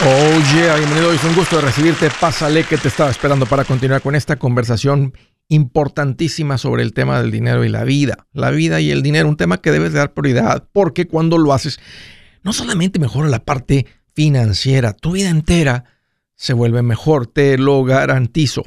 Oh yeah, bienvenido. Es un gusto recibirte. Pásale que te estaba esperando para continuar con esta conversación importantísima sobre el tema del dinero y la vida. La vida y el dinero, un tema que debes dar prioridad porque cuando lo haces, no solamente mejora la parte financiera, tu vida entera se vuelve mejor, te lo garantizo.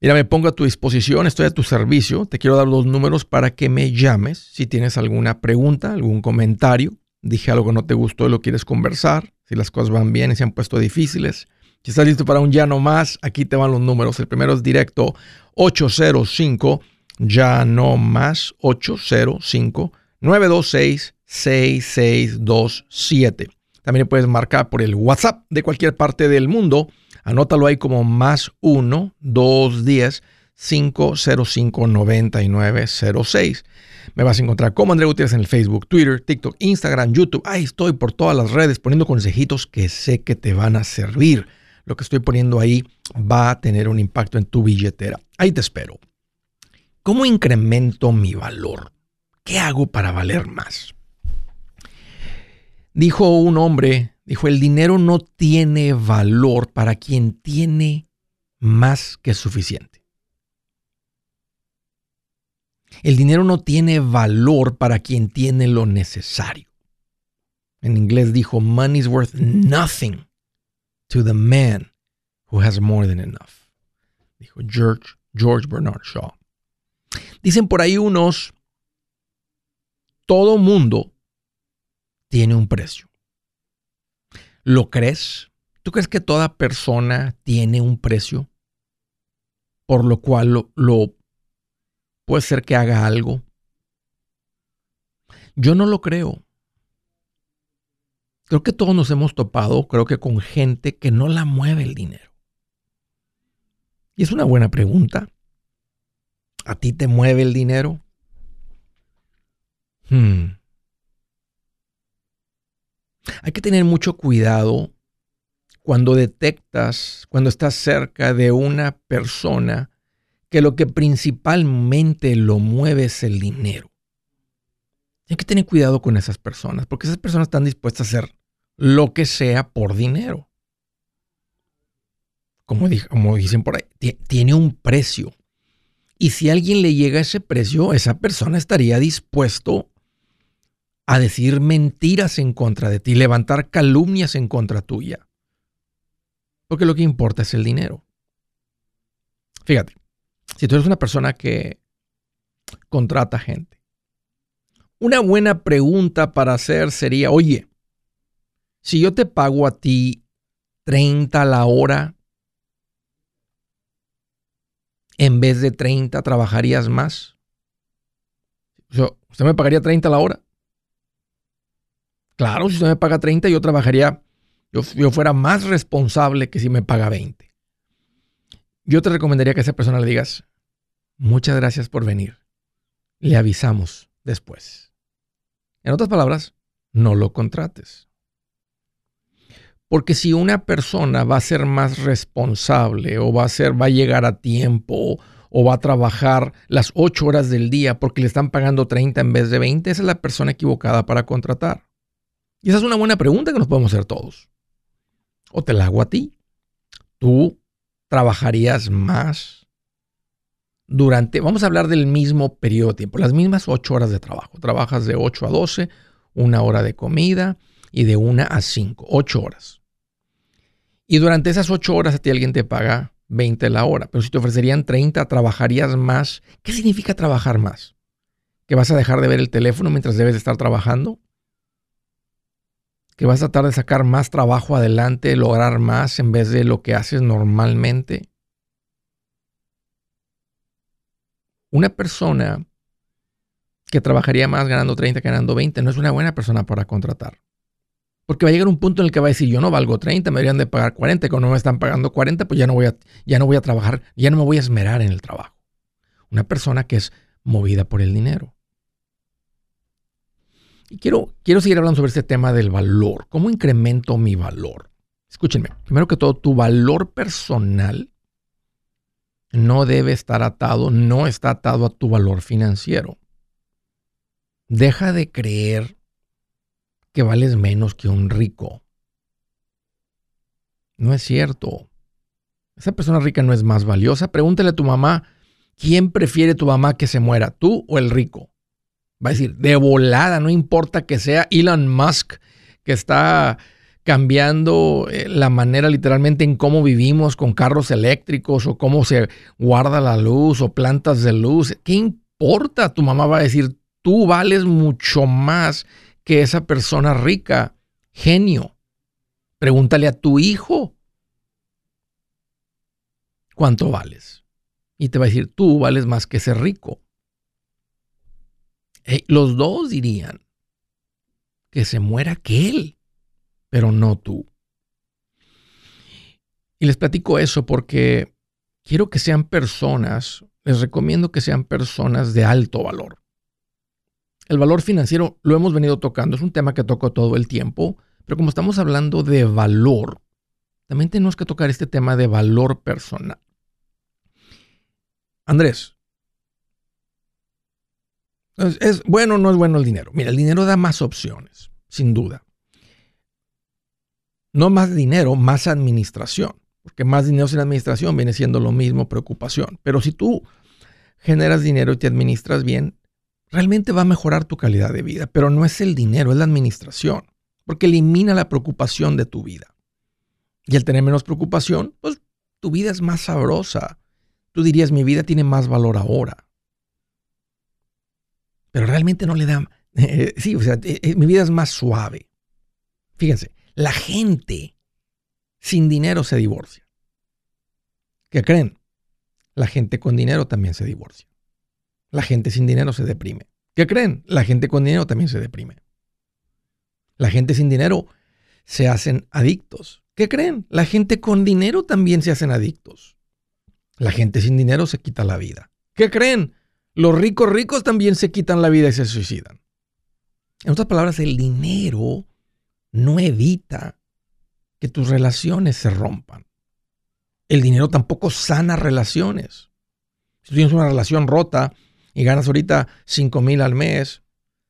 Mira, me pongo a tu disposición, estoy a tu servicio. Te quiero dar los números para que me llames si tienes alguna pregunta, algún comentario. Dije algo que no te gustó y lo quieres conversar si las cosas van bien y se han puesto difíciles. Si estás listo para un ya no más, aquí te van los números. El primero es directo 805, ya no más 805 926 6627. También puedes marcar por el WhatsApp de cualquier parte del mundo. Anótalo ahí como más 1 210 505 9906. Me vas a encontrar como André Gutiérrez en el Facebook, Twitter, TikTok, Instagram, YouTube. Ahí estoy por todas las redes poniendo consejitos que sé que te van a servir. Lo que estoy poniendo ahí va a tener un impacto en tu billetera. Ahí te espero. ¿Cómo incremento mi valor? ¿Qué hago para valer más? Dijo un hombre, dijo, el dinero no tiene valor para quien tiene más que suficiente. El dinero no tiene valor para quien tiene lo necesario. En inglés dijo, money is worth nothing to the man who has more than enough. Dijo George, George Bernard Shaw. Dicen por ahí unos, todo mundo tiene un precio. ¿Lo crees? ¿Tú crees que toda persona tiene un precio? Por lo cual lo, lo Puede ser que haga algo. Yo no lo creo. Creo que todos nos hemos topado, creo que con gente que no la mueve el dinero. Y es una buena pregunta. ¿A ti te mueve el dinero? Hmm. Hay que tener mucho cuidado cuando detectas, cuando estás cerca de una persona que lo que principalmente lo mueve es el dinero. Hay que tener cuidado con esas personas, porque esas personas están dispuestas a hacer lo que sea por dinero. Como, dicen por ahí, tiene un precio. Y si alguien le llega ese precio, esa persona estaría dispuesto a decir mentiras en contra de ti, levantar calumnias en contra tuya. Porque lo que importa es el dinero. Fíjate, si tú eres una persona que contrata gente, una buena pregunta para hacer sería, oye, si yo te pago a ti 30 a la hora, en vez de 30, ¿trabajarías más? ¿Usted me pagaría 30 a la hora? Claro, si usted me paga 30, yo trabajaría, yo, yo fuera más responsable que si me paga 20 yo te recomendaría que a esa persona le digas, muchas gracias por venir. Le avisamos después. En otras palabras, no lo contrates. Porque si una persona va a ser más responsable o va a ser, va a llegar a tiempo o va a trabajar las 8 horas del día porque le están pagando 30 en vez de 20, esa es la persona equivocada para contratar. Y esa es una buena pregunta que nos podemos hacer todos. O te la hago a ti. Tú trabajarías más durante, vamos a hablar del mismo periodo de tiempo, las mismas ocho horas de trabajo. Trabajas de 8 a 12, una hora de comida y de una a 5, ocho horas. Y durante esas ocho horas a ti alguien te paga 20 la hora, pero si te ofrecerían 30, trabajarías más. ¿Qué significa trabajar más? ¿Que vas a dejar de ver el teléfono mientras debes estar trabajando? Que vas a tratar de sacar más trabajo adelante, lograr más en vez de lo que haces normalmente. Una persona que trabajaría más ganando 30 que ganando 20 no es una buena persona para contratar. Porque va a llegar un punto en el que va a decir, yo no valgo 30, me deberían de pagar 40, cuando me están pagando 40, pues ya no voy a, ya no voy a trabajar, ya no me voy a esmerar en el trabajo. Una persona que es movida por el dinero. Y quiero, quiero seguir hablando sobre este tema del valor. ¿Cómo incremento mi valor? Escúchenme, primero que todo, tu valor personal no debe estar atado, no está atado a tu valor financiero. Deja de creer que vales menos que un rico. No es cierto. Esa persona rica no es más valiosa. Pregúntale a tu mamá, ¿quién prefiere tu mamá que se muera, tú o el rico? Va a decir, de volada, no importa que sea Elon Musk, que está cambiando eh, la manera literalmente en cómo vivimos con carros eléctricos o cómo se guarda la luz o plantas de luz. ¿Qué importa? Tu mamá va a decir, tú vales mucho más que esa persona rica, genio. Pregúntale a tu hijo cuánto vales. Y te va a decir, tú vales más que ese rico. Los dos dirían que se muera aquel, pero no tú. Y les platico eso porque quiero que sean personas, les recomiendo que sean personas de alto valor. El valor financiero lo hemos venido tocando, es un tema que toco todo el tiempo, pero como estamos hablando de valor, también tenemos que tocar este tema de valor personal. Andrés, ¿es, bueno o no es bueno el dinero? Mira, el dinero da más opciones, sin duda. No más dinero, más administración, porque más dinero sin administración viene siendo lo mismo preocupación. Pero si tú generas dinero y te administras bien, realmente va a mejorar tu calidad de vida, pero no es el dinero, es la administración, porque elimina la preocupación de tu vida. Y al tener menos preocupación, pues tu vida es más sabrosa. Tú dirías, mi vida tiene más valor ahora. Pero realmente no le da... sí, o sea, eh, eh, mi vida es más suave. Fíjense, la gente sin dinero se divorcia. ¿Qué creen? La gente con dinero también se divorcia. La gente sin dinero se deprime. ¿Qué creen? La gente con dinero también se deprime. La gente sin dinero se hacen adictos. ¿Qué creen? La gente con dinero también se hacen adictos. La gente sin dinero se quita la vida. ¿Qué creen? Los ricos ricos también se quitan la vida y se suicidan. En otras palabras, el dinero no evita que tus relaciones se rompan. El dinero tampoco sana relaciones. Si tú tienes una relación rota, y ganas ahorita 5 mil al mes,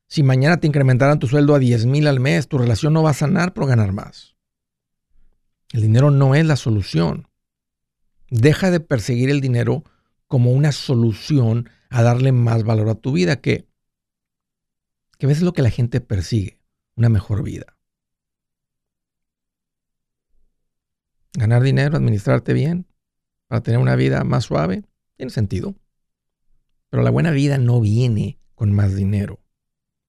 si mañana te incrementaran tu sueldo a 10 mil al mes, tu relación no va a sanar por ganar más. El dinero no es la solución. Deja de perseguir el dinero como una solución a darle más valor a tu vida, que, que a veces es lo que la gente persigue, una mejor vida. Ganar dinero, administrarte bien, para tener una vida más suave, tiene sentido. Pero la buena vida no viene con más dinero.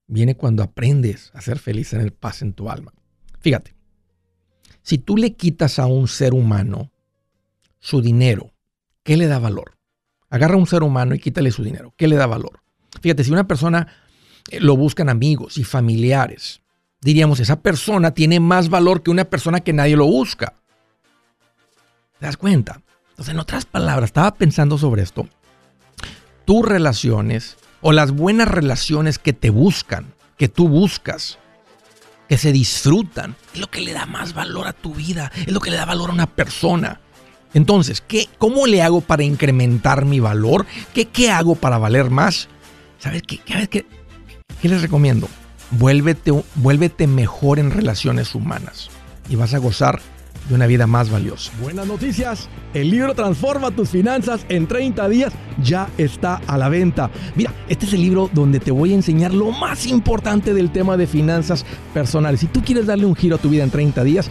Viene cuando aprendes a ser feliz en el paz en tu alma. Fíjate, si tú le quitas a un ser humano su dinero, ¿qué le da valor? Agarra a un ser humano y quítale su dinero. ¿Qué le da valor? Fíjate, si una persona eh, lo buscan amigos y familiares, diríamos, esa persona tiene más valor que una persona que nadie lo busca. ¿Te das cuenta? Entonces, en otras palabras, estaba pensando sobre esto tus relaciones o las buenas relaciones que te buscan, que tú buscas, que se disfrutan, es lo que le da más valor a tu vida, es lo que le da valor a una persona. Entonces, ¿qué, ¿cómo le hago para incrementar mi valor? ¿Qué, qué hago para valer más? ¿Sabes qué, qué, qué, qué les recomiendo? Vuélvete, vuélvete mejor en relaciones humanas y vas a gozar de una vida más valiosa. Buenas noticias, el libro Transforma tus finanzas en 30 días ya está a la venta. Mira, este es el libro donde te voy a enseñar lo más importante del tema de finanzas personales. Si tú quieres darle un giro a tu vida en 30 días,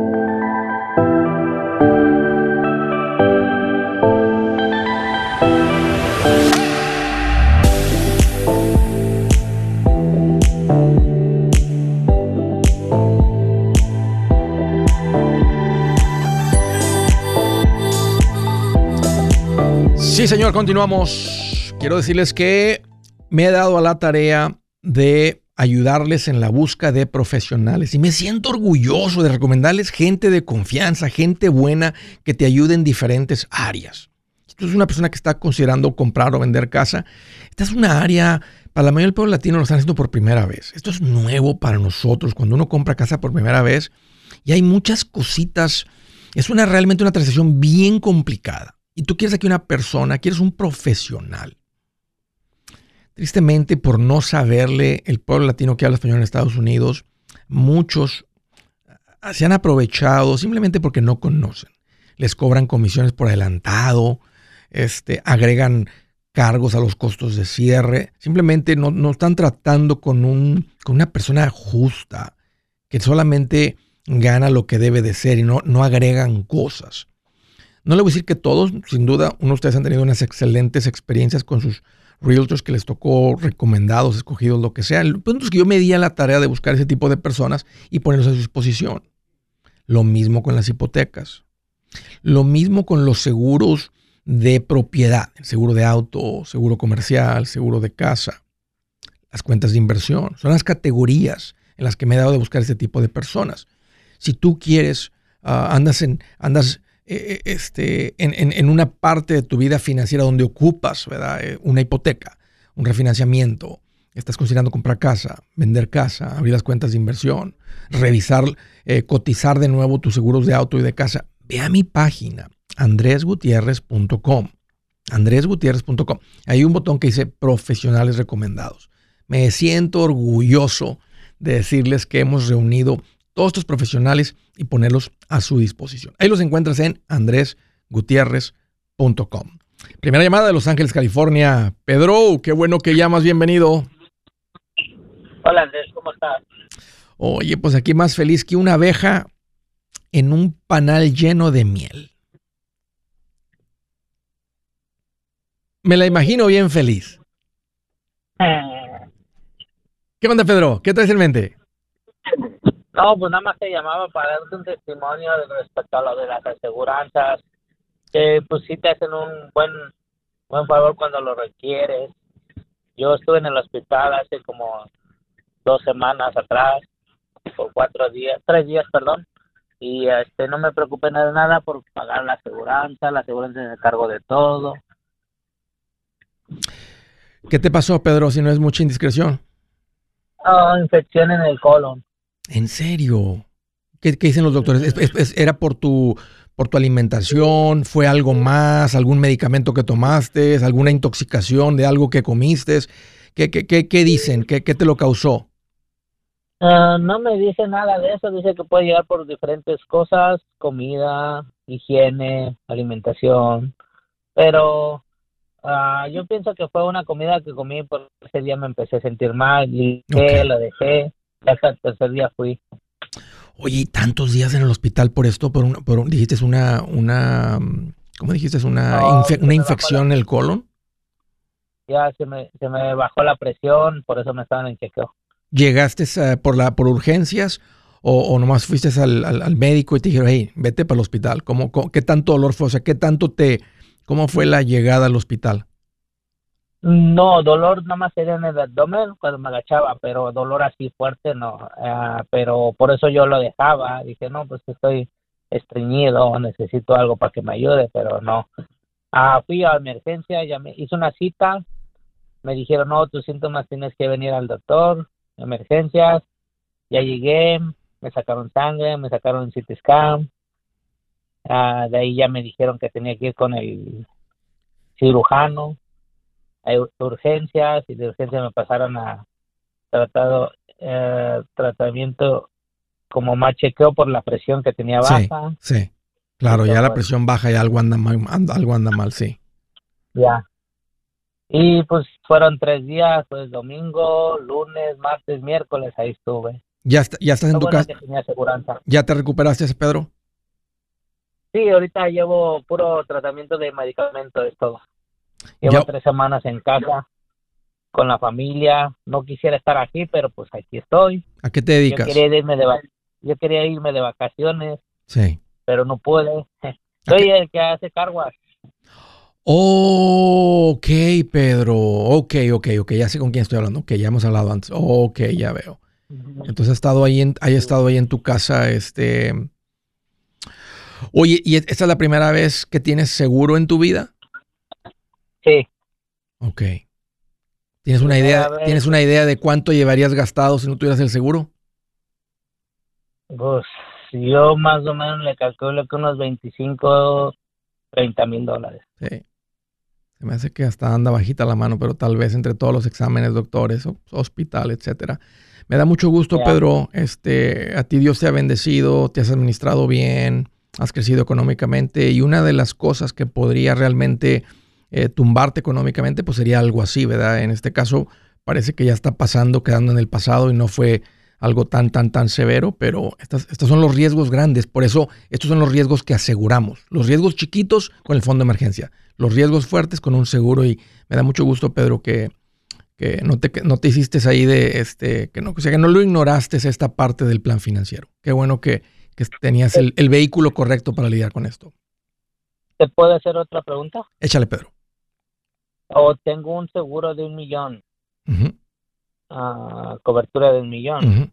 Señor, continuamos. Quiero decirles que me he dado a la tarea de ayudarles en la busca de profesionales y me siento orgulloso de recomendarles gente de confianza, gente buena que te ayude en diferentes áreas. Si tú eres una persona que está considerando comprar o vender casa, esta es una área, para la mayoría del pueblo latino lo están haciendo por primera vez. Esto es nuevo para nosotros cuando uno compra casa por primera vez y hay muchas cositas. Es una realmente una transacción bien complicada y tú quieres aquí una persona, quieres un profesional. Tristemente, por no saberle el pueblo latino que habla español en Estados Unidos, muchos ah, se han aprovechado simplemente porque no conocen. Les cobran comisiones por adelantado, este, agregan cargos a los costos de cierre. Simplemente no, no están tratando con, un, con una persona justa, que solamente gana lo que debe de ser y no, no agregan cosas. No le voy a decir que todos, sin duda, uno de ustedes han tenido unas excelentes experiencias con sus realtors que les tocó recomendados, escogidos, lo que sea. El punto es que yo me di a la tarea de buscar ese tipo de personas y ponerlos a su disposición. Lo mismo con las hipotecas. Lo mismo con los seguros de propiedad, el seguro de auto, seguro comercial, seguro de casa, las cuentas de inversión. Son las categorías en las que me he dado de buscar ese tipo de personas. Si tú quieres, ah, andas, en, andas eh, eh, este, en, una parte de tu vida financiera donde ocupas eh, una hipoteca, un refinanciamiento, estás considerando comprar casa, vender casa, abrir las cuentas de inversión, revisar, cotizar de nuevo tus seguros de auto y de casa, ve a mi página, andresgutierrez.com. andresgutierrez.com. Hay un botón que dice profesionales recomendados. Me siento orgulloso de decirles que hemos reunido todos estos profesionales y ponerlos a su disposición. Ahí los encuentras en andresgutierrez.com. Primera llamada de Los Ángeles, California. Pedro, qué bueno que llamas, bienvenido. Hola Andrés, ¿cómo estás? Oye, pues aquí más feliz que una abeja en un panal lleno de miel. Me la imagino bien feliz. ¿Qué onda, Pedro? ¿Qué traes en mente? No, pues nada más te llamaba para darte un testimonio respecto a lo de las aseguranzas, que pues sí te hacen un buen, buen favor cuando lo requieres. Yo estuve en el hospital hace como dos semanas atrás, por cuatro días, tres días, perdón, y este no me preocupé de nada por pagar la aseguranza, la aseguranza se cargo de todo. ¿Qué te pasó, Pedro, si no es mucha indiscreción? Ah, infección en el colon. ¿En serio? ¿Qué, dicen los doctores? era por tu, por tu alimentación? ¿Fue algo más? ¿Algún medicamento que tomaste? ¿Alguna intoxicación de algo que comiste? ¿Qué, qué, qué, dicen? ¿Qué, te lo causó? Ah, no me dice nada de eso. Dice que puede llegar por diferentes cosas, comida, higiene, alimentación. Pero ah, yo pienso que fue una comida que comí por ese día me empecé a sentir mal y okay. la dejé hasta el tercer día fui. Oye, tantos días en el hospital por esto? ¿Por, un, por dijiste una, una, ¿cómo dijiste? ¿Una, una infección en el colon? Ya, se me, se me bajó la presión, por eso me estaban en chequeo. ¿Llegaste por, la, por urgencias o, nomás fuiste al, al, médico y te dijeron, hey, vete para el hospital? ¿Cómo, qué tanto dolor fue? O sea, ¿qué tanto te, cómo fue la llegada al hospital? No, dolor nada más era en el abdomen cuando me agachaba, pero dolor así fuerte no. Ah, pero por eso yo lo dejaba. Dije, no, pues estoy estreñido, necesito algo para que me ayude, pero no. Ah, fui a emergencia, ya me hice una cita, me dijeron, no, tus síntomas tienes que venir al doctor, emergencias, ya llegué, me sacaron sangre, me sacaron un CT scan, ah, de ahí ya me dijeron que tenía que ir con el cirujano, hay urgencias y de urgencia me pasaron a tratado eh, tratamiento como más chequeo por la presión que tenía baja. Sí, claro, ya la presión baja y algo anda mal, algo anda mal, sí. Ya. Y pues fueron tres días, pues domingo, lunes, martes, miércoles, ahí estuve. ¿Ya, ya estás en tu casa? ¿Ya te recuperaste, Pedro? Sí, ahorita llevo puro tratamiento de medicamentos, es todo. Llevo tres semanas en casa con la familia. No quisiera estar aquí, pero pues aquí estoy. ¿A qué te dedicas? Yo quería irme de, yo quería irme de vacaciones. Sí. Pero no pude. Soy el que hace carguas. Oh, ok, Pedro. Ok, ok, ok. Ya sé con quién estoy hablando. Ok, ya hemos hablado antes. Ok, ya veo. Entonces ha estado ahí en, estado ahí en tu casa, este. Oye, ¿y esta es la primera vez que tienes seguro en tu vida? Sí. Ok. ¿Tienes una idea, ¿tienes una idea de cuánto llevarías gastado si no tuvieras el seguro? Pues yo más o menos le calculo que unos 25, 30 mil dólares. Sí. Se me hace que hasta anda bajita la mano, pero tal vez entre todos los exámenes, doctores, hospital, etcétera. Me da mucho gusto, Pedro. Este, a ti Dios te ha bendecido, te has administrado bien, has crecido económicamente y una de las cosas que podría realmente eh, tumbarte económicamente, pues sería algo así, ¿verdad? En este caso parece que ya está pasando, quedando en el pasado y no fue algo tan, tan, tan severo, pero estos son los riesgos grandes. Por eso, estos son los riesgos que aseguramos. Los riesgos chiquitos con el fondo de emergencia, los riesgos fuertes con un seguro. Y me da mucho gusto, Pedro, que, que no, te, no te hiciste ahí de, este, que no, o sea, que no lo ignoraste esta parte del plan financiero. Qué bueno que, que tenías el, el, vehículo correcto para lidiar con esto. ¿Te puedo hacer otra pregunta? Échale, Pedro o tengo un seguro de un millón, uh cobertura de un millón,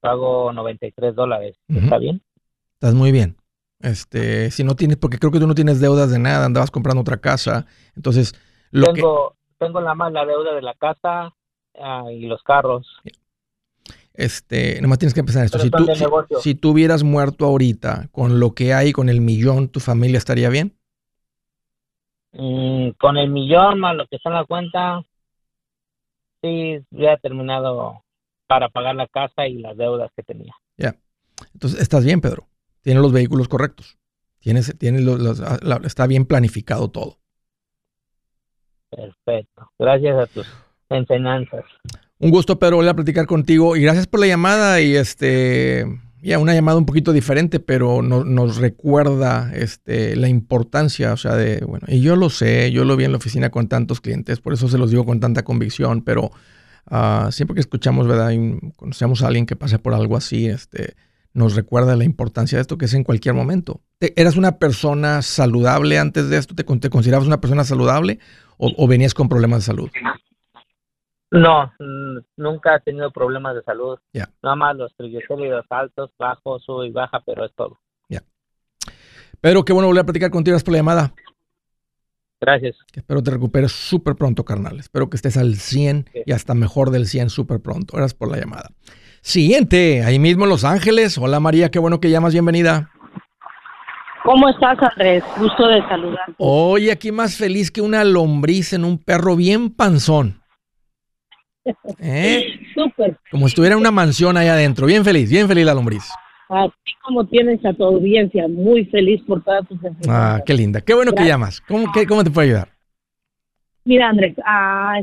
pago 93 dólares, ¿está bien? Estás muy bien. Este, si no tienes, porque creo que tú no tienes deudas de nada, andabas comprando otra casa, entonces lo tengo, tengo la más la deuda de la casa uh, y los carros. Este, nomás tienes que empezar esto. Si tú, si, si tú hubieras muerto ahorita con lo que hay, con el millón, ¿tu familia estaría bien? Mm, con el millón más lo que está en la cuenta, sí, ya he terminado para pagar la casa y las deudas que tenía. Ya. Entonces, estás bien, Pedro. Tienes los vehículos correctos. Tienes, tienes los, ah, está bien planificado todo. Perfecto. Gracias a tus enseñanzas. Un gusto, Pedro, volver a platicar contigo y gracias por la llamada y este ya una llamada un poquito diferente, pero nos recuerda este, la importancia, o sea, de, bueno, y yo lo sé, yo lo vi en la oficina con tantos clientes, por eso se los digo con tanta convicción, pero uh, siempre que escuchamos, ¿verdad? Conocemos a alguien que pasa por algo así, este, nos recuerda la importancia de esto que es en cualquier momento. ¿Eras una persona saludable antes de esto? ¿Te, te considerabas una persona saludable o, o venías con problemas de salud? No, nunca he tenido problemas de salud. Nada más los triglicéridos altos, bajos, sube y baja, pero es todo. Ya. Pedro, qué bueno volver a platicar contigo. Gracias por la llamada. Gracias. Espero te recuperes súper pronto, carnal. Espero que estés al 100 y hasta mejor del 100 súper pronto. Gracias por la llamada. Siguiente, ahí mismo en Los Ángeles. Hola María, qué bueno que llamas. Bienvenida. ¿Cómo estás, Andrés? Gusto de saludar. Oye, aquí más feliz que una lombriz en un perro bien panzón. ¿Eh? Súper. Como si estuviera en una mansión ahí adentro. Bien feliz, bien feliz la lombriz. Así como tienes a tu audiencia, muy feliz por todas tus Ah, qué linda. Qué bueno que llamas. ¿Cómo, ¿Cómo te puedo ayudar? Mira, Andrés, ah,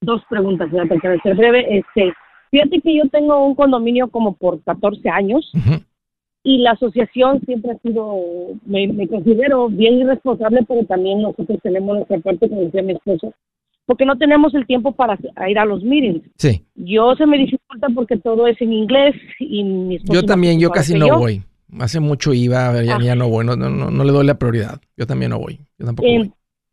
dos preguntas, voy a ser breve. Este, fíjate que yo tengo un condominio como por 14 años y la asociación siempre ha sido, me, considero bien irresponsable, pero también nosotros tenemos nuestra parte, como decía mi esposo, porque no tenemos el tiempo para ir a los meetings. Sí. Yo se me dificulta porque todo es en inglés y mi Yo también, yo casi no voy. Hace mucho iba, ya, ya no voy, no, no, no, le doy la prioridad. Yo también no voy. Yo tampoco voy.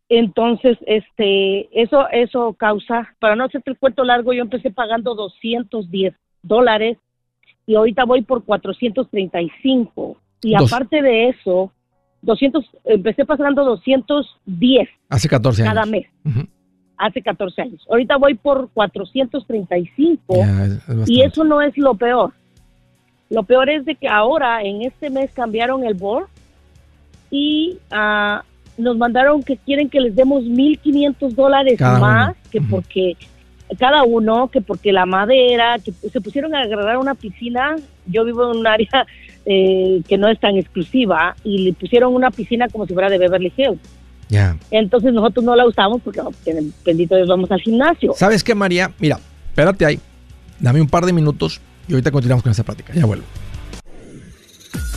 Entonces, este, eso, eso causa, para no hacerte el cuento largo, yo empecé pagando 210 dólares y ahorita voy por 435. Y aparte de eso, 200, empecé pagando 210. Hace 14 años. Cada mes hace 14 años. Ahorita voy por 435 y eso no es lo peor. Lo peor es de que ahora en este mes cambiaron el board y uh, nos mandaron que quieren que les demos 1.500 dólares más que porque cada uno, que porque la madera, que se pusieron a agarrar una piscina. Yo vivo en un área eh, que no es tan exclusiva y le pusieron una piscina como si fuera de Beverly Hills. Entonces nosotros no la usamos porque, bendito Dios, vamos al gimnasio. ¿Sabes qué, María? Mira, espérate ahí. Dame un par de minutos y ahorita continuamos con esa práctica. Ya vuelvo.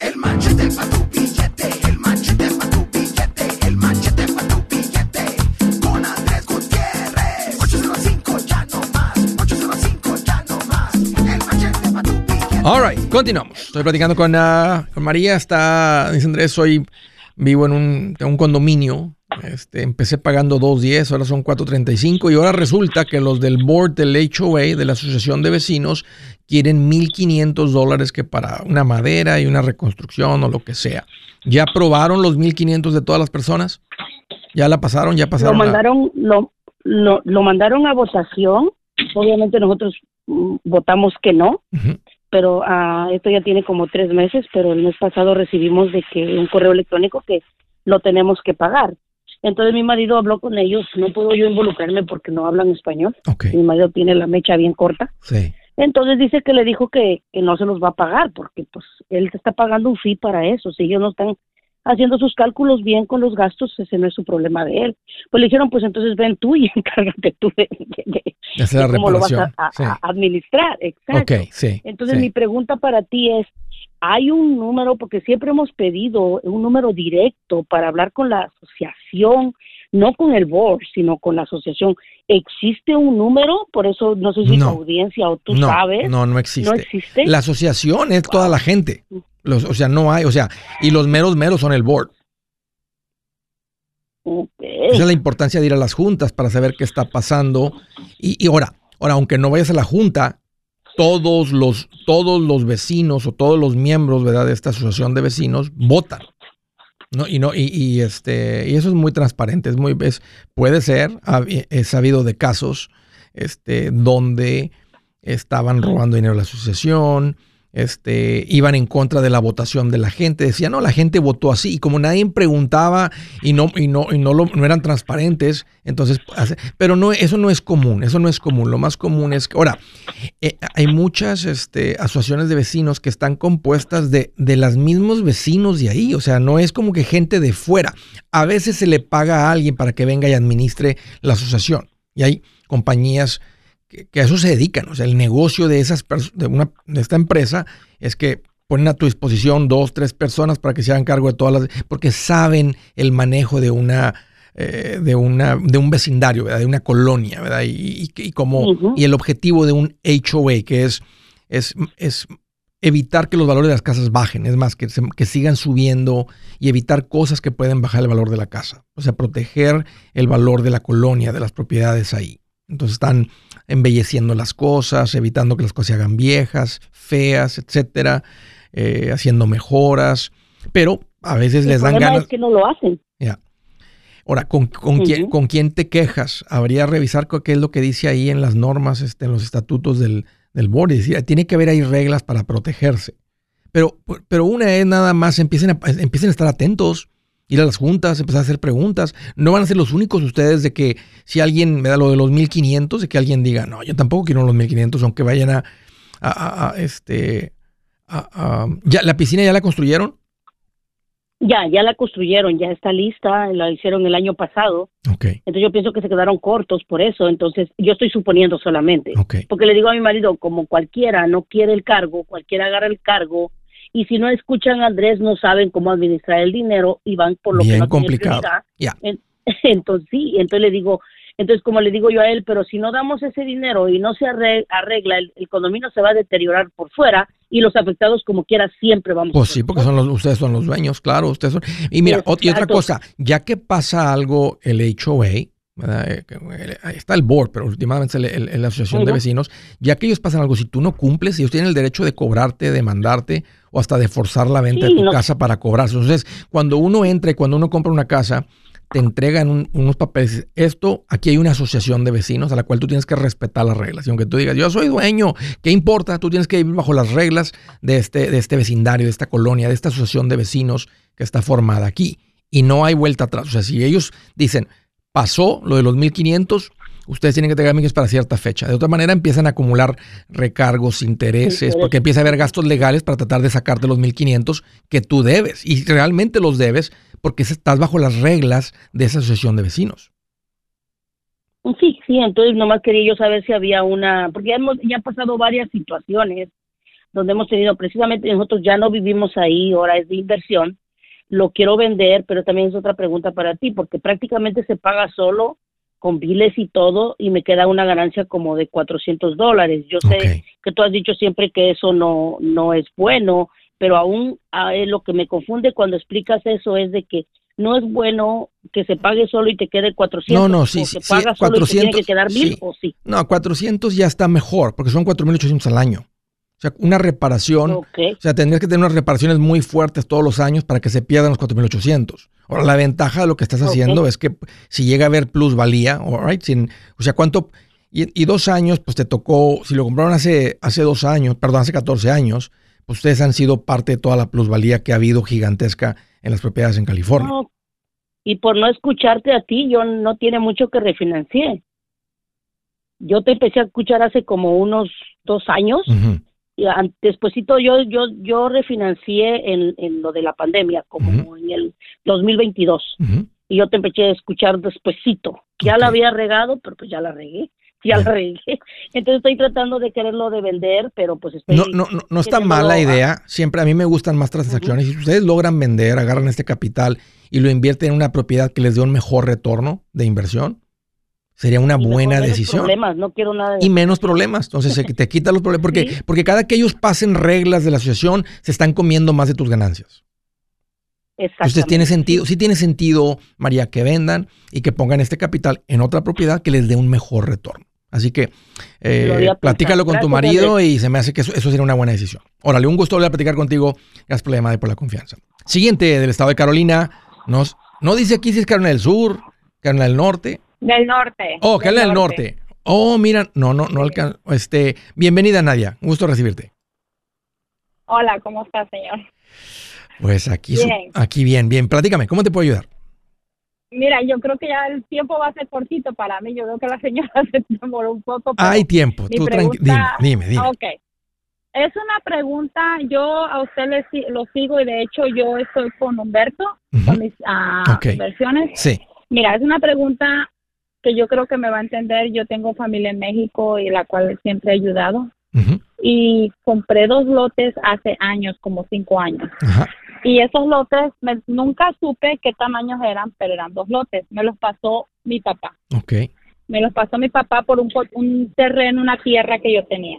El machete para tu billete, el machete para tu billete, el machete para tu billete. Con Andrés Gutiérrez. 805 ya no más, 805 ya no más. El machete para tu billete. Alright, continuamos. Estoy platicando con, uh, con María. Está, dice Andrés, soy vivo en un, un condominio este, empecé pagando 2.10, ahora son 4.35 y ahora resulta que los del board del HOA, de la Asociación de Vecinos, quieren 1.500 dólares que para una madera y una reconstrucción o lo que sea. ¿Ya aprobaron los 1.500 de todas las personas? ¿Ya la pasaron? ¿Ya pasaron? Lo mandaron, lo, lo, mandaron a votación. Obviamente nosotros mm, votamos que no, pero uh, esto ya tiene como tres meses, pero el mes pasado recibimos de que un correo electrónico que lo tenemos que pagar. Entonces mi marido habló con ellos, no puedo yo involucrarme porque no hablan español. Mi marido tiene la mecha bien corta. Sí. Entonces dice que le dijo que, que no se los va a pagar porque pues él está pagando un fee para eso. Si ellos no están haciendo sus cálculos bien con los gastos, ese no es su problema de él. Pues le dijeron, pues entonces ven tú y encárgate tú de, cómo lo vas a, administrar. Exacto. sí, entonces mi pregunta para ti es, hay un número, porque siempre hemos pedido un número directo para hablar con la asociación, no con el board, sino con la asociación. ¿Existe un número? Por eso no sé si tu audiencia o tú sabes. No, no existe. No existe. La asociación es toda la gente. o sea, no hay, o sea, y los meros meros son el board. Esa es la importancia de ir a las juntas para saber qué está pasando. Y, y ahora, ahora, aunque no vayas a la junta, todos los, todos los vecinos o todos los miembros ¿verdad? de esta asociación de vecinos votan. ¿No? Y, no, y, este, y eso es muy transparente, es muy, es, puede ser, he sabido de casos este, donde estaban robando dinero a la asociación, este, iban en contra de la votación de la gente. Decían, no, la gente votó así. Y como nadie preguntaba y no, y no, y no, lo, no eran transparentes, entonces, pero no, eso no es común, eso no es común. Lo más común es que, ahora, eh, hay muchas este, asociaciones de vecinos que están compuestas de, de los mismos vecinos de ahí. O sea, no es como que gente de fuera. A veces se le paga a alguien para que venga y administre la asociación. Y hay compañías que, a eso se dedican. O sea, el negocio de, esas de, una, de esta empresa es que ponen a tu disposición dos, tres personas para que se hagan cargo de todas las... porque saben el manejo de una... Eh, de, una, de un vecindario, ¿verdad? de una colonia, ¿verdad? Y, y, como, y el objetivo de un HOA, que es, es, es evitar que los valores de las casas bajen, es más, que, que sigan subiendo y evitar cosas que pueden bajar el valor de la casa. O sea, proteger el valor de la colonia, de las propiedades ahí. Entonces están embelleciendo las cosas, evitando que las cosas se hagan viejas, feas, etcétera, eh, haciendo mejoras, pero a veces les dan ganas. Es que no lo hacen. Ya. Ahora, ¿con, quién, ¿con quién te quejas? Habría revisar qué es lo que dice ahí en las normas, este, en los estatutos del, del board. decir, tiene que haber ahí reglas para protegerse. Pero, pero una es nada más, empiecen a, empiecen a estar atentos, ir a las juntas, empezar a hacer preguntas. No van a ser los únicos ustedes de que si alguien me da lo de los 1500, de que alguien diga, no, yo tampoco quiero los 1500, aunque vayan a, a, este, ¿ya, ¿La piscina ya la construyeron? Ya, ya la construyeron, ya está lista, la hicieron el año pasado. Okay. Entonces yo pienso que se quedaron cortos por eso, entonces yo estoy suponiendo solamente. Porque le digo a mi marido, como cualquiera no quiere el cargo, cualquiera agarra el cargo, y si no escuchan a Andrés no saben cómo administrar el dinero y van por lo que no complicado. Ya. Entonces sí, entonces le digo, entonces, como le digo yo a él, pero si no damos ese dinero y no se arregla, el, condominio se va a deteriorar por fuera y los afectados como quiera siempre vamos pues sí porque son los ustedes son los dueños claro ustedes son y mira y otra cosa ya que pasa algo el HOA eh, eh, está el board, pero últimamente es la asociación de vecinos, ya que ellos pasan algo, si tú no cumples, ellos tienen el derecho de cobrarte, de mandarte o hasta de forzar la venta de tu casa para cobrarse. Entonces, cuando uno entra y cuando uno compra una casa, te entregan unos papeles. Esto, aquí hay una asociación de vecinos a la cual tú tienes que respetar las reglas. Y aunque tú digas, yo soy dueño, ¿qué importa? Tú tienes que vivir bajo las reglas de este, de este vecindario, de esta colonia, de esta asociación de vecinos que está formada aquí. Y no hay vuelta atrás. O sea, si ellos dicen, pasó lo de los 1500, ustedes tienen que tener amigos para cierta fecha. De otra manera empiezan a acumular recargos, intereses, porque empieza a haber gastos legales para tratar de sacarte los 1500 que tú debes. Y realmente los debes porque estás bajo las reglas de esa asociación de vecinos. Sí, sí, entonces nomás quería yo saber si había una, porque ya hemos ya pasado varias situaciones donde hemos tenido, precisamente nosotros ya no vivimos ahí, ahora es de inversión, lo quiero vender, pero también es otra pregunta para ti, porque prácticamente se paga solo con biles y todo y me queda una ganancia como de 400 dólares. Yo sé que tú has dicho siempre que eso no, no es bueno, pero aún a lo que me confunde cuando explicas eso es de que no es bueno que se pague solo y te quede 400. No, no, sí, sí, 400, tiene que quedar mil o sí. No, 400 ya está mejor porque son 4.800 al año. O sea, una reparación, o sea, tendrías que tener unas reparaciones muy fuertes todos los años para que se pierdan los 4.800. Ahora, la ventaja de lo que estás haciendo es que si llega a haber plusvalía, right, sin, o sea, ¿cuánto? Y, y, dos años, pues te tocó, si lo compraron hace, hace dos años, perdón, hace 14 años, ustedes han sido parte de toda la plusvalía que ha habido gigantesca en las propiedades en California. y por no escucharte a ti, yo no tiene mucho que refinancié. Yo te empecé a escuchar hace como unos dos años. Despuésito yo yo yo refinancié en, en lo de la pandemia, como en el 2022. Y yo te empecé a escuchar despuesito. Ya la había regado, pero pues ya la regué ya la regué. Entonces estoy tratando de quererlo de vender, pero pues estoy... No, no, no, no está mala idea. Siempre a mí me gustan más transacciones. Si ustedes logran vender, agarran este capital y lo invierten en una propiedad que les dé un mejor retorno de inversión, sería una buena decisión. Problemas, no quiero nada Y menos problemas. Entonces se te quita los problemas. Porque, porque cada que ellos pasen reglas de la asociación, se están comiendo más de tus ganancias. Entonces tiene sentido, sí tiene sentido, María, que vendan y que pongan este capital en otra propiedad que les dé un mejor retorno. Así que eh, platícalo con tu marido y se me hace que eso, sería una buena decisión. Órale, un gusto volver a platicar contigo. Gracias por la llamada y por la confianza. Siguiente del estado de Carolina. Nos, no dice aquí si es Carolina del Sur, Carolina del Norte. Del norte. Oh, Carolina del norte. Oh, mira, no, no, no alcanza. Este, bienvenida, Nadia. Un gusto recibirte. Hola, ¿cómo estás, señor? Pues aquí, aquí bien, bien. Platícame, ¿cómo te puedo ayudar? Mira, yo creo que ya el tiempo va a ser cortito para mí. Yo creo que la señora se demoró un poco. Hay tiempo. Tú pregunta, dime, dime, Ok. Es una pregunta, yo a usted le, lo sigo y de hecho yo estoy con Humberto, con mis uh, versiones. Sí. Mira, es una pregunta que yo creo que me va a entender. Yo tengo familia en México y la cual siempre he ayudado. Y compré dos lotes hace años, como cinco años. Ajá. Y esos lotes, nunca supe qué tamaños eran, pero eran dos lotes. Me los pasó mi papá. Ok. Me los pasó mi papá por un, un terreno, una tierra que yo tenía.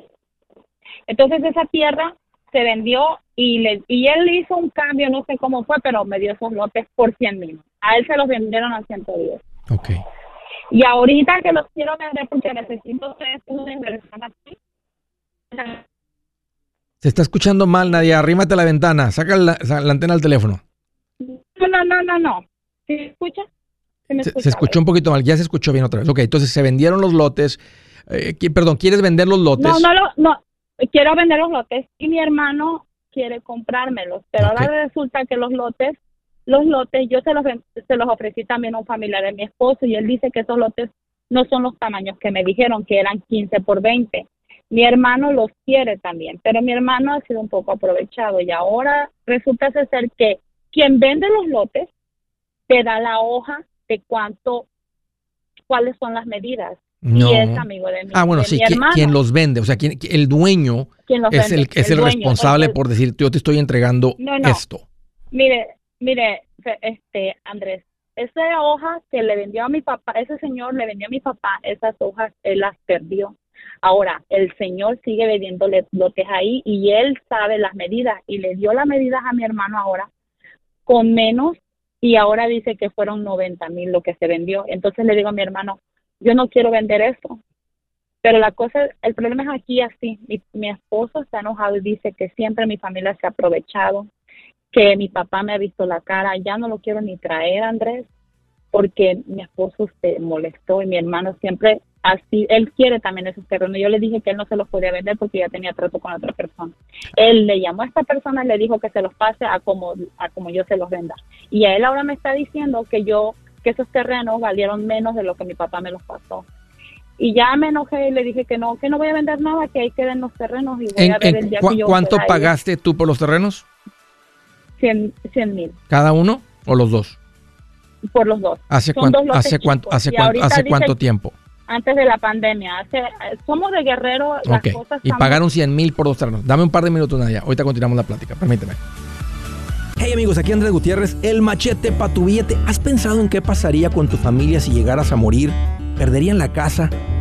Entonces esa tierra se vendió y le y él hizo un cambio, no sé cómo fue, pero me dio esos lotes por 100 mil. A él se los vendieron a 110. Ok. Y ahorita que los quiero vender porque necesito hacer una inversión aquí. Se está escuchando mal, Nadia. Arrímate a la ventana. Saca la, antena del teléfono. No, no, no, no, no. ¿Se escucha? Se, escuchó un poquito mal. Ya se escuchó bien otra vez. Ok, entonces se vendieron los lotes. Eh, perdón, ¿quieres vender los lotes? No, no, no. Quiero vender los lotes y mi hermano quiere comprármelos. Pero ahora resulta que los lotes los lotes, yo se los, se los ofrecí también a un familiar de mi esposo y él dice que esos lotes no son los tamaños que me dijeron, que eran 15 por 20. Mi hermano los quiere también, pero mi hermano ha sido un poco aprovechado y ahora resulta ser que quien vende los lotes te da la hoja de cuánto, cuáles son las medidas. Y es amigo de mi Ah, bueno, sí, quien, los vende, o sea, quien, el dueño es el, es el, responsable por decir, yo te estoy entregando esto. Mire, Mire, este, Andrés, esa hoja que le vendió a mi papá, ese señor le vendió a mi papá, esas hojas él las perdió. Ahora, el señor sigue vendiéndole lotes ahí y él sabe las medidas y le dio las medidas a mi hermano ahora con menos y ahora dice que fueron 90 mil lo que se vendió. Entonces le digo a mi hermano, yo no quiero vender esto. Pero la cosa, el problema es aquí así. Mi, mi esposo está enojado y dice que siempre mi familia se ha aprovechado, que mi papá me ha visto la cara, ya no lo quiero ni traer, Andrés, porque mi esposo se molestó y mi hermano siempre así, él quiere también esos terrenos. Yo le dije que él no se los podía vender porque ya tenía trato con otra persona. Él le llamó a esta persona y le dijo que se los pase a como, a como yo se los venda. Y a él ahora me está diciendo que yo, que esos terrenos valieron menos de lo que mi papá me los pasó. Y ya me enojé y le dije que no, que no voy a vender nada, que ahí queden los terrenos y voy a ver el día que yo ¿Cuánto pagaste tú por los terrenos? 100 mil. ¿Cada uno o los dos? Por los dos. ¿Hace, cuánto, hace, cuánto, hace, cuánto, hace cuánto tiempo? Antes de la pandemia. Hace, somos de Guerrero. Las cosas y pagaron 100 mil por dos terrenos. Dame un par de minutos, Nadia. Ahorita continuamos la plática. Permíteme. Hey amigos, aquí Andrés Gutiérrez, el machete para tu billete. ¿Has pensado en qué pasaría con tu familia si llegaras a morir? ¿Perderían la casa?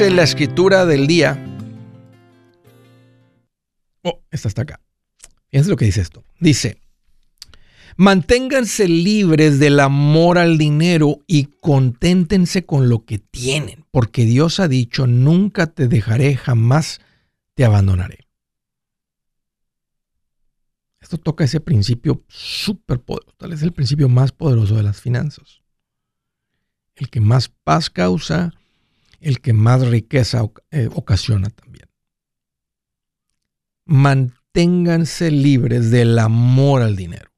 Dice la escritura del día. Oh, esta está acá. Fíjense lo que dice esto. Dice, manténganse libres del amor al dinero y conténtense con lo que tienen, porque Dios ha dicho, nunca te dejaré, jamás te abandonaré. Esto toca ese principio súper poderoso, tal es el principio más poderoso de las finanzas. El que más paz causa, el que más riqueza eh, ocasiona también. Manténganse libres del amor al dinero.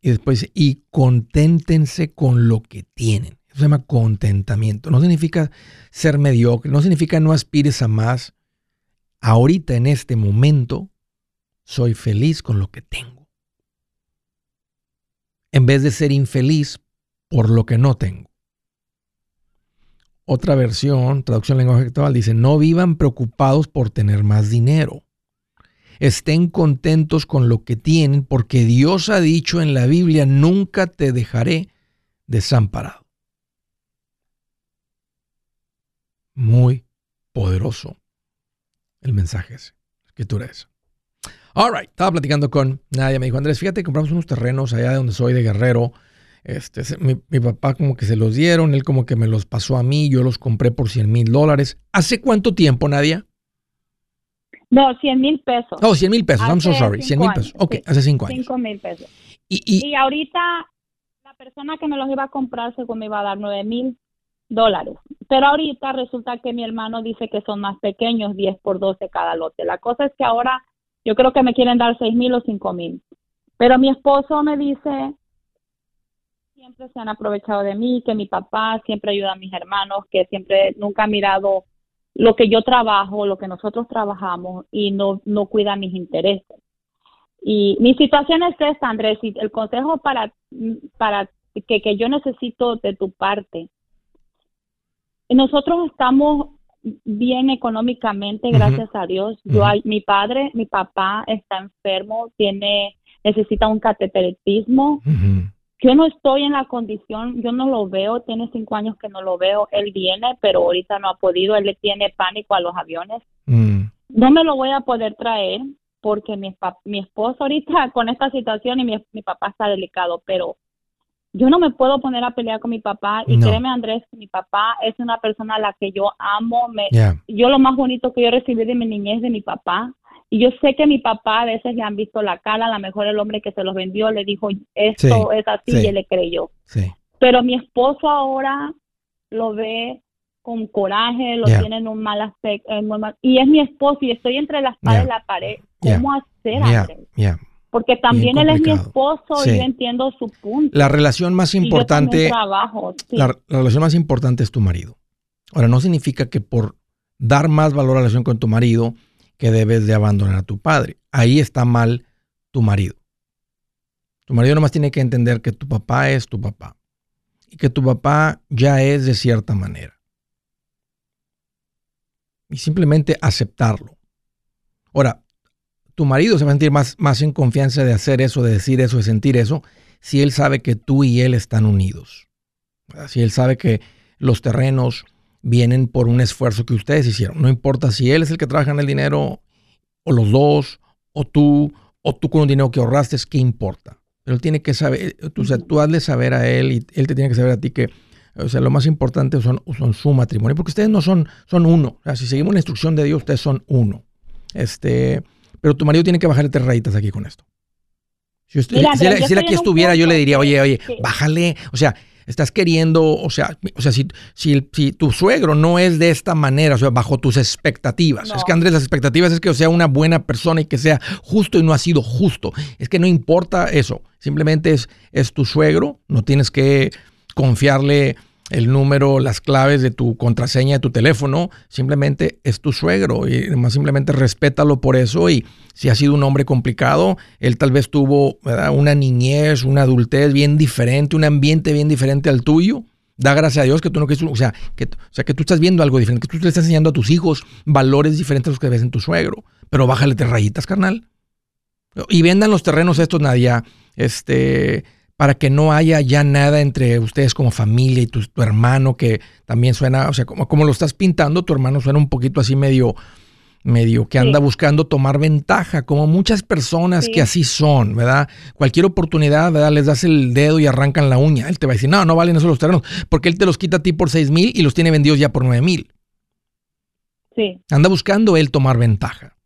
Y después, y conténtense con lo que tienen. Eso se llama contentamiento. No significa ser mediocre, no significa no aspires a más. Ahorita, en este momento, soy feliz con lo que tengo. En vez de ser infeliz por lo que no tengo. Otra versión, traducción lenguaje actual, dice, no vivan preocupados por tener más dinero. Estén contentos con lo que tienen porque Dios ha dicho en la Biblia, nunca te dejaré desamparado. Muy poderoso el mensaje ese, escritura esa. All right. Estaba platicando con Nadia. Me dijo, Andrés, fíjate, compramos unos terrenos allá de donde soy, de Guerrero. Este, mi, mi, papá como que se los dieron, él como que me los pasó a mí, yo los compré por 100 mil dólares. ¿Hace cuánto tiempo, Nadia? No, 100 mil pesos. Oh, 100 mil pesos, I'm so sorry, 100 mil pesos. Ok, hace 5 años. 5 mil pesos. Y, y, ahorita la persona que me los iba a comprar según me iba a dar 9 mil dólares. Pero ahorita resulta que mi hermano dice que son más pequeños, 10 por 12 cada lote. La cosa es que ahora yo creo que me quieren dar 6 mil o 5 mil. Pero mi esposo me dice siempre se han aprovechado de mí, que mi papá siempre ayuda a mis hermanos, que siempre nunca ha mirado lo que yo trabajo, lo que nosotros trabajamos y no, no cuida mis intereses. Y mi situación es esta, Andrés, y el consejo para, para que, que yo necesito de tu parte. Nosotros estamos bien económicamente, gracias a Dios. Yo, mi padre, mi papá está enfermo, tiene, necesita un cateterismo yo no estoy en la condición, yo no lo veo, tiene cinco años que no lo veo, él viene, pero ahorita no ha podido, él le tiene pánico a los aviones. Mm. No me lo voy a poder traer porque mi, mi esposo ahorita con esta situación y mi, mi, papá está delicado, pero yo no me puedo poner a pelear con mi papá y créeme Andrés, mi papá es una persona a la que yo amo, me, yo lo más bonito que yo recibí de mi niñez de mi papá y yo sé que mi papá a veces le han visto la cara, a lo mejor el hombre que se los vendió le dijo, esto es así y él le creyó. Pero mi esposo ahora lo ve con coraje, lo tiene en un mal aspecto. y es mi esposo y estoy entre la espada y la pared. ¿Cómo hacer, Porque también él es mi esposo y yo entiendo su punto. La relación más importante. Trabajo, la relación más importante es tu marido. Ahora, no significa que por dar más valor a la relación con tu marido, que debes de abandonar a tu padre. Ahí está mal tu marido. Tu marido nomás tiene que entender que tu papá es tu papá y que tu papá ya es de cierta manera. Y simplemente aceptarlo. Ahora, tu marido se va a sentir más, más en confianza de hacer eso, de decir eso, de sentir eso, si él sabe que tú y él están unidos. Si él sabe que los terrenos, vienen por un esfuerzo que ustedes hicieron. No importa si él es el que trabaja en el dinero, o los dos, o tú, o tú con un dinero que ahorraste, ¿qué importa? Pero él tiene que saber, tú, o sea, tú hazle saber a él y él te tiene que saber a ti que, o sea, lo más importante son, son su matrimonio, porque ustedes no son, son uno. O sea, si seguimos la instrucción de Dios, ustedes son uno. Este, pero tu marido tiene que bajarle tres rayitas aquí con esto. Si, usted, si, él, aquí estuviera, yo le diría, oye, oye, bájale. O sea, estás queriendo, o sea, o sea si, si, si, tu suegro no es de esta manera, o sea, bajo tus expectativas. Es que Andrés, las expectativas es que sea una buena persona y que sea justo y no ha sido justo. Es que no importa eso. Simplemente es, es tu suegro, no tienes que confiarle el número, las claves de tu contraseña de tu teléfono, simplemente es tu suegro y más simplemente respétalo por eso y si ha sido un hombre complicado, él tal vez tuvo una niñez, una adultez bien diferente, un ambiente bien diferente al tuyo. Da gracias a Dios que tú no que o sea, que, o sea, que tú estás viendo algo diferente, que tú le estás enseñando a tus hijos valores diferentes a los que ves en tu suegro. Pero bájale tres rayitas, carnal. Y vendan los terrenos estos, Nadia. Este, para que no haya ya nada entre ustedes como familia y tu, hermano que también suena, o sea, como, como, lo estás pintando, tu hermano suena un poquito así medio, medio que anda buscando tomar ventaja, como muchas personas que así son, ¿verdad? Cualquier oportunidad, ¿verdad? Les das el dedo y arrancan la uña. Él te va a decir, no, no valen esos los terrenos, porque él te los quita a ti por seis mil y los tiene vendidos ya por nueve mil. Sí. Anda buscando él tomar ventaja.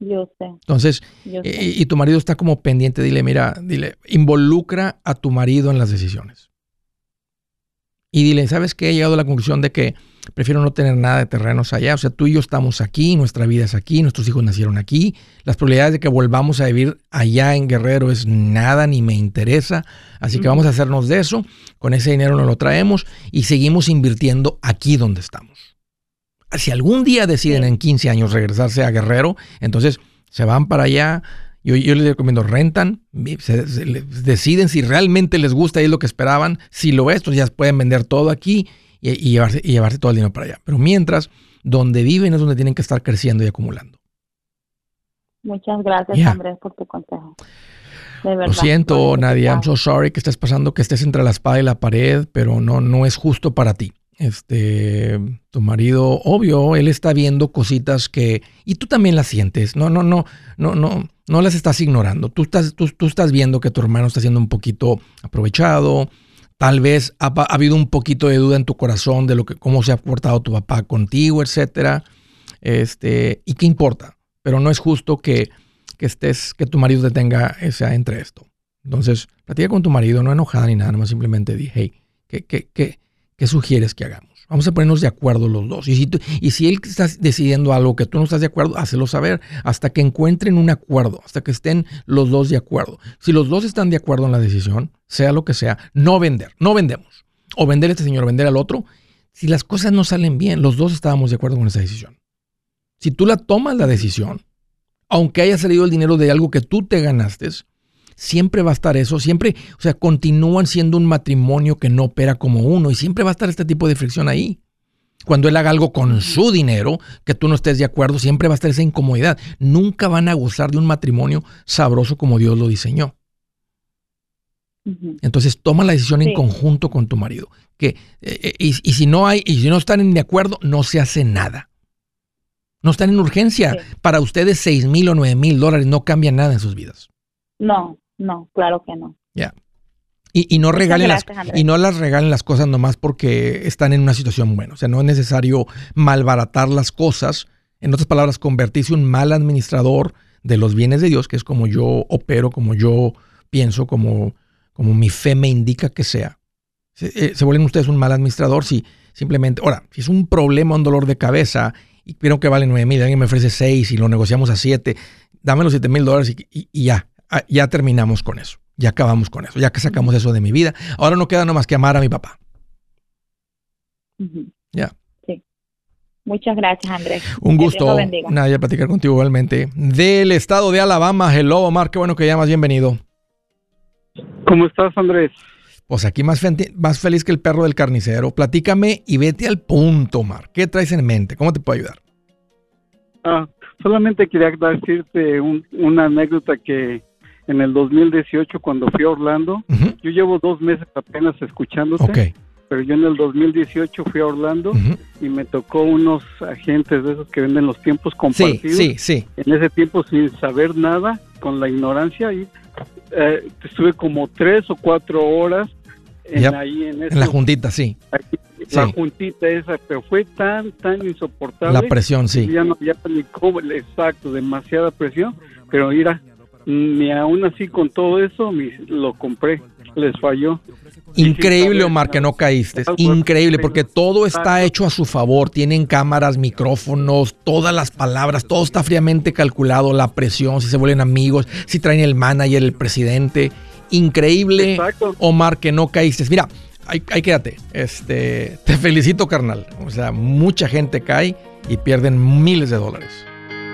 Yo sé. Entonces, eh, Y, tu marido está como pendiente, dile, mira, dile, involucra a tu marido en las decisiones. Y dile, ¿sabes qué? He llegado a la conclusión de que prefiero no tener nada de terrenos allá. O sea, tú y yo estamos aquí, nuestra vida es aquí, nuestros hijos nacieron aquí. Las probabilidades de que volvamos a vivir allá en Guerrero es nada, ni me interesa. Así que vamos a hacernos de eso. Con ese dinero nos lo traemos y seguimos invirtiendo aquí donde estamos si algún día deciden en 15 años regresarse a Guerrero, entonces se van para allá. Yo, yo les recomiendo, rentan, deciden si realmente les gusta y es lo que esperaban. Si lo es, pues ya pueden vender todo aquí y, llevarse, y llevarse todo el dinero para allá. Pero mientras, donde viven es donde tienen que estar creciendo y acumulando. Muchas gracias, Andrés, por tu consejo. Lo siento, Nadia. I'm so sorry que estés pasando, que estés entre la espada y la pared, pero no, no es justo para ti. Este, tu marido, obvio, él está viendo cositas que, y tú también las sientes, no, no, no, no, no, no las estás ignorando. Tú estás, tú, tú estás viendo que tu hermano está siendo un poquito aprovechado, tal vez ha, habido un poquito de duda en tu corazón de lo que, cómo se ha portado tu papá contigo, etcétera. Este, y qué importa, pero no es justo que, que estés, que tu marido te tenga esa entre esto. Entonces, platica con tu marido, no enojada ni nada, más simplemente di, hey, ¿qué, qué, qué, qué sugieres que hagamos? Vamos a ponernos de acuerdo los dos. Y si, y si él está decidiendo algo que tú no estás de acuerdo, hácelo saber hasta que encuentren un acuerdo, hasta que estén los dos de acuerdo. Si los dos están de acuerdo en la decisión, sea lo que sea, no vender, no vendemos. O vender a este señor, vender al otro. Si las cosas no salen bien, los dos estábamos de acuerdo con esa decisión. Si tú la tomas la decisión, aunque haya salido el dinero de algo que tú te ganaste, siempre va a estar eso, siempre, o sea, continúan siendo un matrimonio que no opera como uno y siempre va a estar este tipo de fricción ahí. Cuando él haga algo con su dinero, que tú no estés de acuerdo, siempre va a estar esa incomodidad. Nunca van a gozar de un matrimonio sabroso como Dios lo diseñó. Entonces toma la decisión en conjunto con tu marido. Que, eh, eh, y, si no hay, y si no están de acuerdo, no se hace nada. No están en urgencia. Para ustedes, seis mil o nueve mil dólares no cambian nada en sus vidas. No, no, claro que no. Ya. Y, no regalen las, y no las regalen las cosas nomás porque están en una situación buena. O sea, no es necesario malbaratar las cosas. En otras palabras, convertirse en un mal administrador de los bienes de Dios, que es como yo opero, como yo pienso, como, como mi fe me indica que sea. Se, eh, se vuelven ustedes un mal administrador si simplemente, ahora, si es un problema, un dolor de cabeza, y creo que vale 9 mil, alguien me ofrece 6 y lo negociamos a 7, dame los 7 mil dólares y Ah, ya terminamos con eso. Ya acabamos con eso. Ya que sacamos eso de mi vida. Ahora no queda más que amar a mi papá. Ya. Sí. Muchas gracias, Andrés. Un gusto. Nadie platicar contigo igualmente. Del estado de Alabama. Hello, Omar. Qué bueno que llamas. Bienvenido. ¿Cómo estás, Andrés? Pues aquí más, más feliz que el perro del carnicero. Platícame y vete al punto, Omar. ¿Qué traes en mente? ¿Cómo te puedo ayudar? Ah, solamente quería decirte una anécdota que en el 2018 cuando fui a Orlando. Yo llevo dos meses apenas escuchándote. Pero yo en el 2018 fui a Orlando y me tocó unos agentes de esos que venden los tiempos compartidos. Sí, sí, En ese tiempo sin saber nada, con la ignorancia, y eh, estuve como tres o cuatro horas en, ahí en, la juntita, sí. La juntita esa, pero fue tan, tan insoportable. La presión, sí. Ya no, ya ni cómo, exacto, demasiada presión, pero mira, ni aún así con todo eso lo compré, les falló. Increíble, Omar, que no caíste. Increíble, porque todo está hecho a su favor. Tienen cámaras, micrófonos, todas las palabras, todo está fríamente calculado, la presión, si se vuelven amigos, si traen el manager, el presidente. Increíble, Omar, que no caíste. Mira, ahí, ahí quédate. Este, te felicito, carnal. O sea, mucha gente cae y pierden miles de dólares.